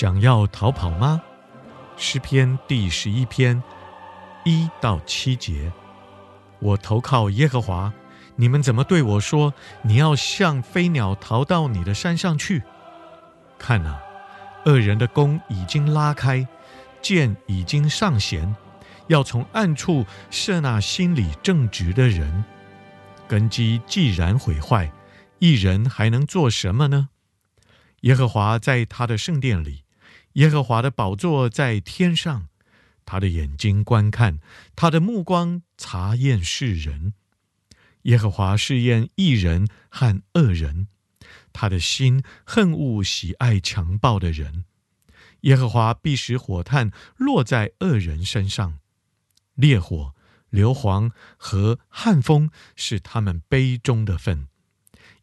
想要逃跑吗？诗篇第十一篇一到七节。我投靠耶和华，你们怎么对我说？你要像飞鸟逃到你的山上去？看哪，恶人的弓已经拉开，箭已经上弦，要从暗处射那心里正直的人。根基既然毁坏，一人还能做什么呢？耶和华在他的圣殿里。耶和华的宝座在天上，他的眼睛观看，他的目光查验世人。耶和华试验义人和恶人，他的心恨恶喜爱强暴的人。耶和华必使火炭落在恶人身上，烈火、硫磺和旱风是他们杯中的份，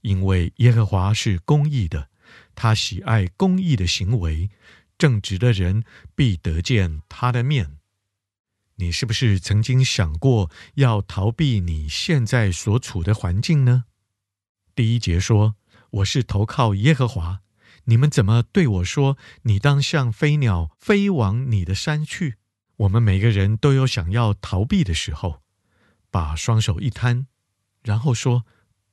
因为耶和华是公义的，他喜爱公义的行为。正直的人必得见他的面。你是不是曾经想过要逃避你现在所处的环境呢？第一节说：“我是投靠耶和华。”你们怎么对我说：“你当像飞鸟飞往你的山去？”我们每个人都有想要逃避的时候，把双手一摊，然后说：“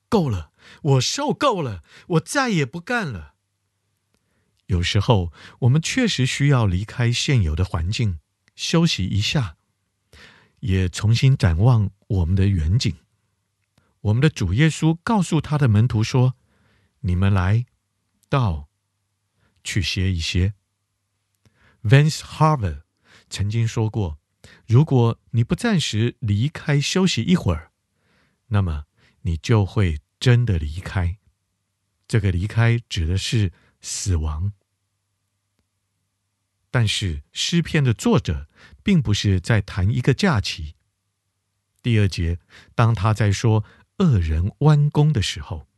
够了，我受够了，我再也不干了。”有时候，我们确实需要离开现有的环境，休息一下，也重新展望我们的远景。我们的主耶稣告诉他的门徒说：“你们来，到，去歇一歇。” Vance Havner 曾经说过：“如果你不暂时离开休息一会儿，那么你就会真的离开。这个离开指的是死亡。”但是诗篇的作者并不是在谈一个假期。第二节，当他在说恶人弯弓的时候，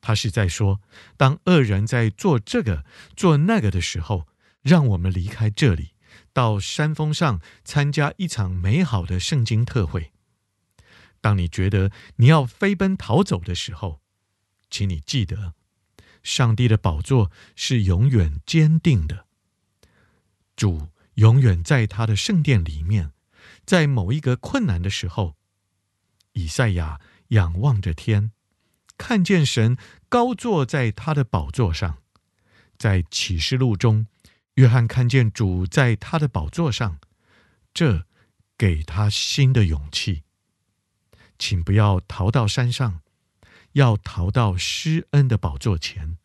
他是在说，当恶人在做这个做那个的时候，让我们离开这里，到山峰上参加一场美好的圣经特会。当你觉得你要飞奔逃走的时候，请你记得，上帝的宝座是永远坚定的。主永远在他的圣殿里面，在某一个困难的时候，以赛亚仰望着天，看见神高坐在他的宝座上。在启示录中，约翰看见主在他的宝座上，这给他新的勇气。请不要逃到山上，要逃到施恩的宝座前。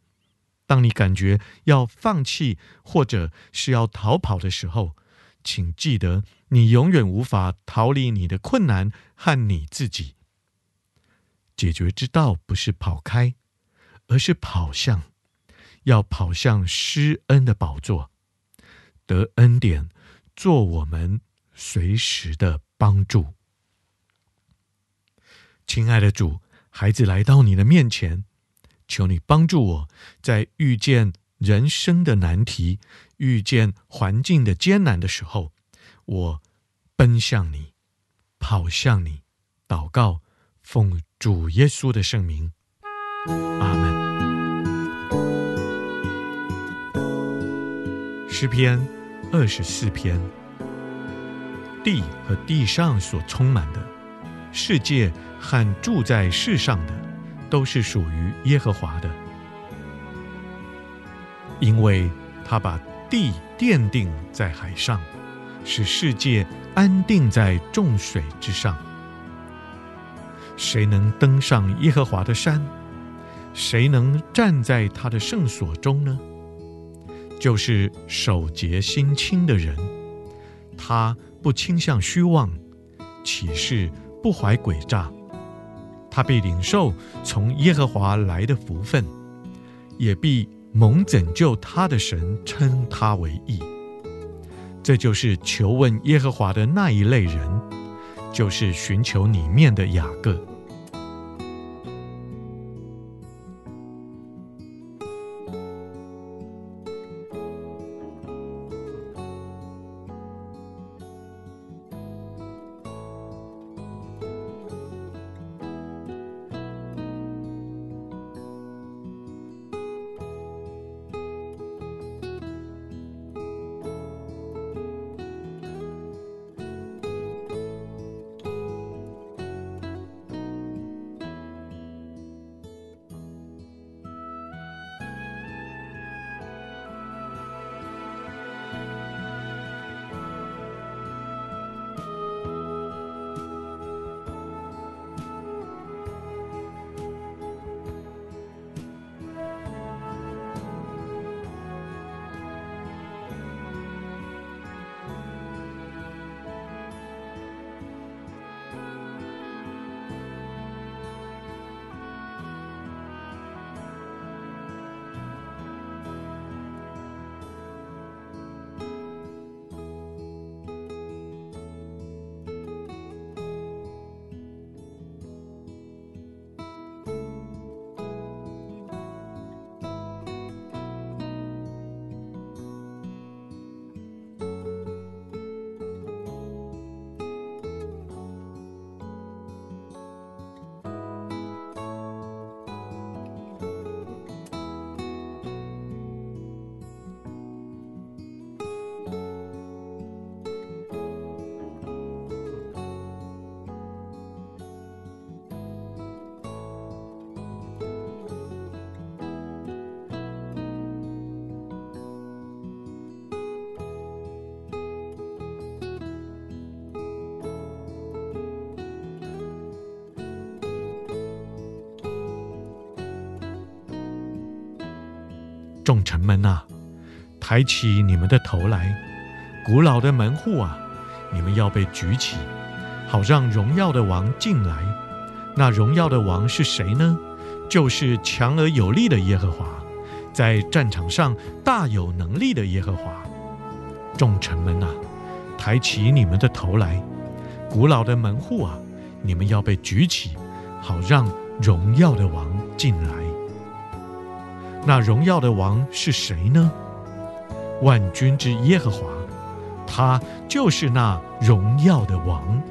当你感觉要放弃或者是要逃跑的时候，请记得，你永远无法逃离你的困难和你自己。解决之道不是跑开，而是跑向，要跑向施恩的宝座，得恩典，做我们随时的帮助。亲爱的主，孩子来到你的面前。求你帮助我，在遇见人生的难题、遇见环境的艰难的时候，我奔向你，跑向你，祷告，奉主耶稣的圣名，阿门。诗篇二十四篇，地和地上所充满的，世界和住在世上的。都是属于耶和华的，因为他把地奠定在海上，使世界安定在众水之上。谁能登上耶和华的山？谁能站在他的圣所中呢？就是手洁心清的人，他不倾向虚妄，起誓不怀诡诈。他必领受从耶和华来的福分，也必蒙拯救他的神称他为义。这就是求问耶和华的那一类人，就是寻求里面的雅各。众臣们呐，抬起你们的头来；古老的门户啊，你们要被举起，好让荣耀的王进来。那荣耀的王是谁呢？就是强而有力的耶和华，在战场上大有能力的耶和华。众臣们呐，抬起你们的头来；古老的门户啊，你们要被举起，好让荣耀的王进来。那荣耀的王是谁呢？万军之耶和华，他就是那荣耀的王。